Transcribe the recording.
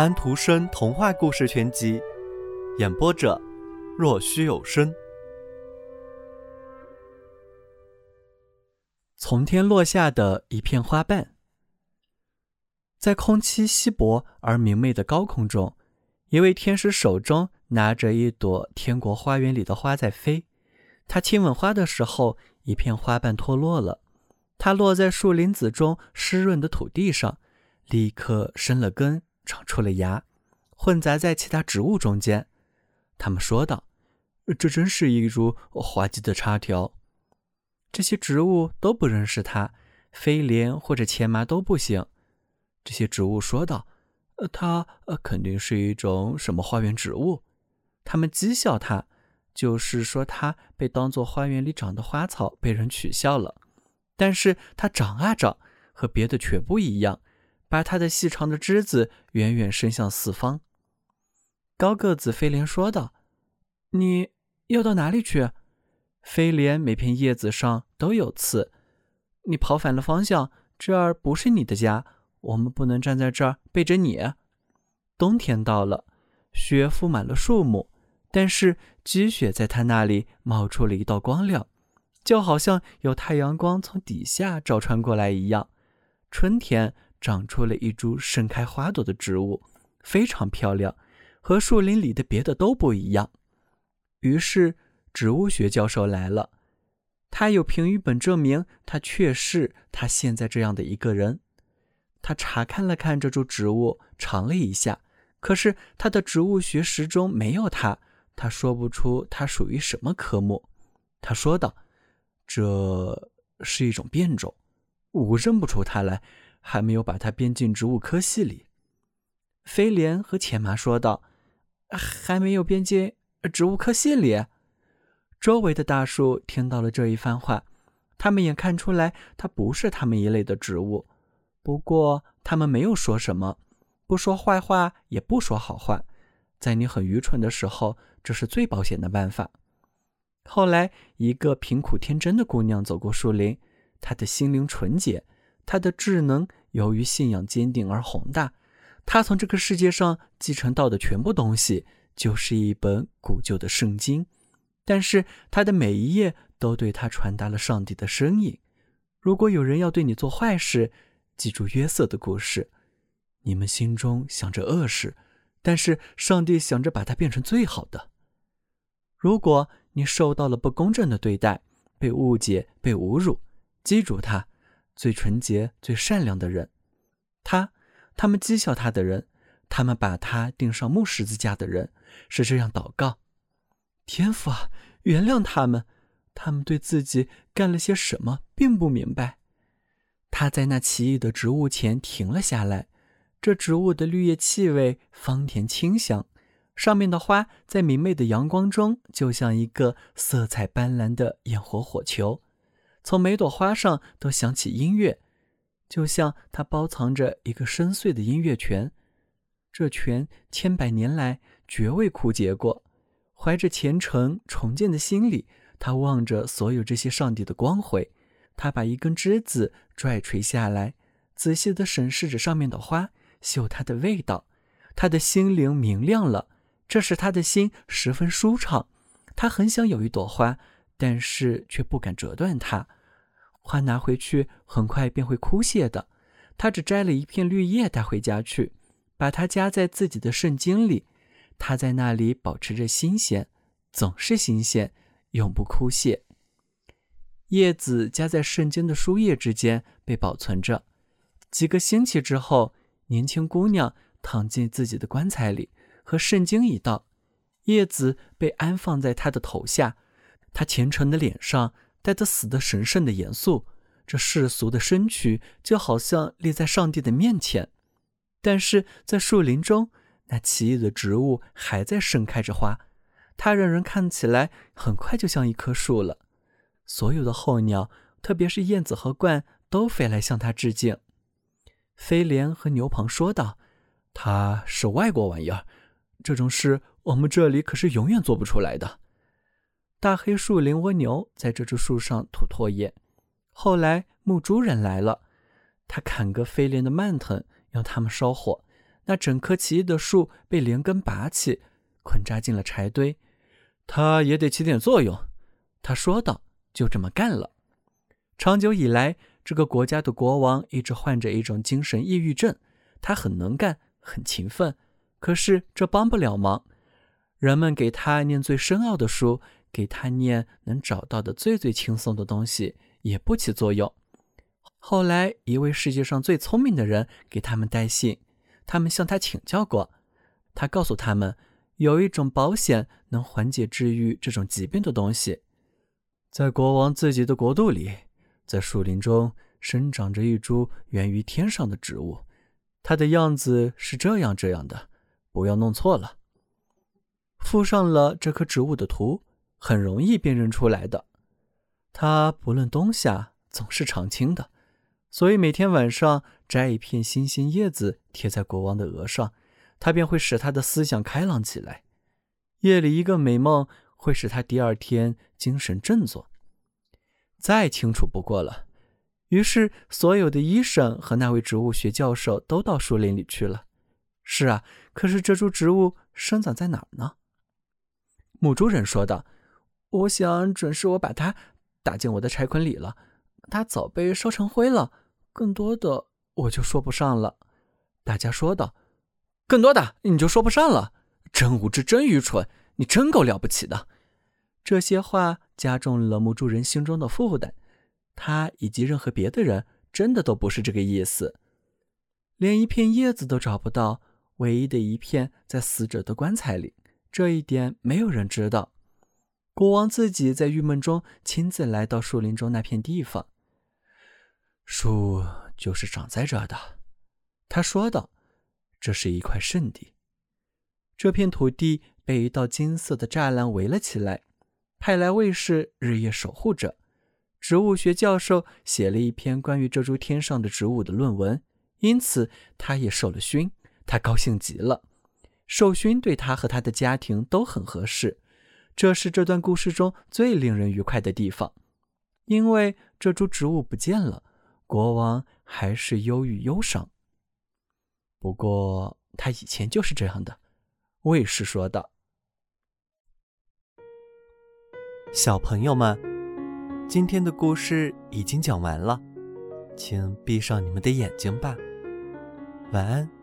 安徒生童话故事全集，演播者：若虚有声。从天落下的一片花瓣，在空气稀薄而明媚的高空中，一位天使手中拿着一朵天国花园里的花在飞。他亲吻花的时候，一片花瓣脱落了，它落在树林子中湿润的土地上，立刻生了根。长出了芽，混杂在其他植物中间。他们说道：“这真是一株滑稽的插条。”这些植物都不认识它，飞莲或者前麻都不行。这些植物说道：“呃，它呃肯定是一种什么花园植物。”他们讥笑它，就是说它被当做花园里长的花草被人取笑了。但是它长啊长，和别的却不一样。把它的细长的枝子远远伸向四方。高个子飞莲说道：“你要到哪里去？”飞莲每片叶子上都有刺。你跑反了方向，这儿不是你的家。我们不能站在这儿背着你。冬天到了，雪覆满了树木，但是积雪在它那里冒出了一道光亮，就好像有太阳光从底下照穿过来一样。春天。长出了一株盛开花朵的植物，非常漂亮，和树林里的别的都不一样。于是，植物学教授来了。他有评语本证明他确是他现在这样的一个人。他查看了看这株植物，尝了一下，可是他的植物学识中没有它。他说不出它属于什么科目。他说道：“这是一种变种，我认不出它来。”还没有把它编进植物科系里，飞莲和钱麻说道：“还没有编进植物科系里。”周围的大树听到了这一番话，他们也看出来它不是他们一类的植物。不过他们没有说什么，不说坏话，也不说好话。在你很愚蠢的时候，这是最保险的办法。后来，一个贫苦天真的姑娘走过树林，她的心灵纯洁。他的智能由于信仰坚定而宏大，他从这个世界上继承到的全部东西就是一本古旧的圣经，但是他的每一页都对他传达了上帝的声音。如果有人要对你做坏事，记住约瑟的故事。你们心中想着恶事，但是上帝想着把它变成最好的。如果你受到了不公正的对待，被误解、被侮辱，记住他。最纯洁、最善良的人，他，他们讥笑他的人，他们把他钉上木十字架的人，是这样祷告：天父啊，原谅他们，他们对自己干了些什么，并不明白。他在那奇异的植物前停了下来，这植物的绿叶气味芳甜清香，上面的花在明媚的阳光中，就像一个色彩斑斓的焰火火球。从每朵花上都响起音乐，就像它包藏着一个深邃的音乐泉。这泉千百年来绝未枯竭过。怀着虔诚崇敬的心理，他望着所有这些上帝的光辉。他把一根枝子拽垂下来，仔细地审视着上面的花，嗅它的味道。他的心灵明亮了，这使他的心十分舒畅。他很想有一朵花。但是却不敢折断它，花拿回去很快便会枯谢的。他只摘了一片绿叶带回家去，把它夹在自己的圣经里。它在那里保持着新鲜，总是新鲜，永不枯谢。叶子夹在圣经的书页之间被保存着。几个星期之后，年轻姑娘躺进自己的棺材里，和圣经一道，叶子被安放在她的头下。他虔诚的脸上带着死的神圣的严肃，这世俗的身躯就好像立在上帝的面前。但是在树林中，那奇异的植物还在盛开着花，它让人看起来很快就像一棵树了。所有的候鸟，特别是燕子和鹳，都飞来向它致敬。飞廉和牛棚说道：“它是外国玩意儿，这种事我们这里可是永远做不出来的。”大黑树林蜗牛在这株树上吐唾液。后来牧猪人来了，他砍个飞莲的蔓藤，要他们烧火。那整棵奇异的树被连根拔起，捆扎进了柴堆。他也得起点作用，他说道。就这么干了。长久以来，这个国家的国王一直患着一种精神抑郁症。他很能干，很勤奋，可是这帮不了忙。人们给他念最深奥的书，给他念能找到的最最轻松的东西，也不起作用。后来，一位世界上最聪明的人给他们带信，他们向他请教过。他告诉他们，有一种保险能缓解治愈这种疾病的东西。在国王自己的国度里，在树林中生长着一株源于天上的植物，它的样子是这样这样的，不要弄错了。附上了这棵植物的图，很容易辨认出来的。它不论冬夏，总是常青的，所以每天晚上摘一片新鲜叶子贴在国王的额上，它便会使他的思想开朗起来。夜里一个美梦。会使他第二天精神振作，再清楚不过了。于是，所有的医生和那位植物学教授都到树林里去了。是啊，可是这株植物生长在哪儿呢？母猪人说道：“我想准是我把它打进我的柴捆里了，它早被烧成灰了。更多的我就说不上了。”大家说道：“更多的你就说不上了，真无知，真愚蠢。”你真够了不起的！这些话加重了木柱人心中的负担。他以及任何别的人真的都不是这个意思。连一片叶子都找不到，唯一的一片在死者的棺材里。这一点没有人知道。国王自己在郁闷中亲自来到树林中那片地方。树就是长在这的，他说道：“这是一块圣地。这片土地。”被一道金色的栅栏围了起来，派来卫士日夜守护着。植物学教授写了一篇关于这株天上的植物的论文，因此他也受了勋。他高兴极了，受勋对他和他的家庭都很合适。这是这段故事中最令人愉快的地方，因为这株植物不见了，国王还是忧郁忧伤。不过他以前就是这样的，卫士说道。小朋友们，今天的故事已经讲完了，请闭上你们的眼睛吧，晚安。